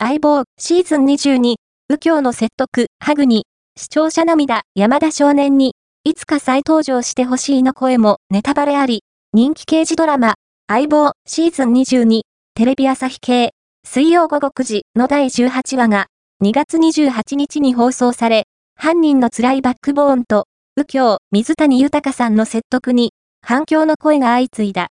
相棒、シーズン22、右京の説得、ハグに、視聴者涙、山田少年に、いつか再登場してほしいの声もネタバレあり、人気刑事ドラマ、相棒、シーズン22、テレビ朝日系、水曜午後9時の第18話が、2月28日に放送され、犯人の辛いバックボーンと、右京、水谷豊さんの説得に、反響の声が相次いだ。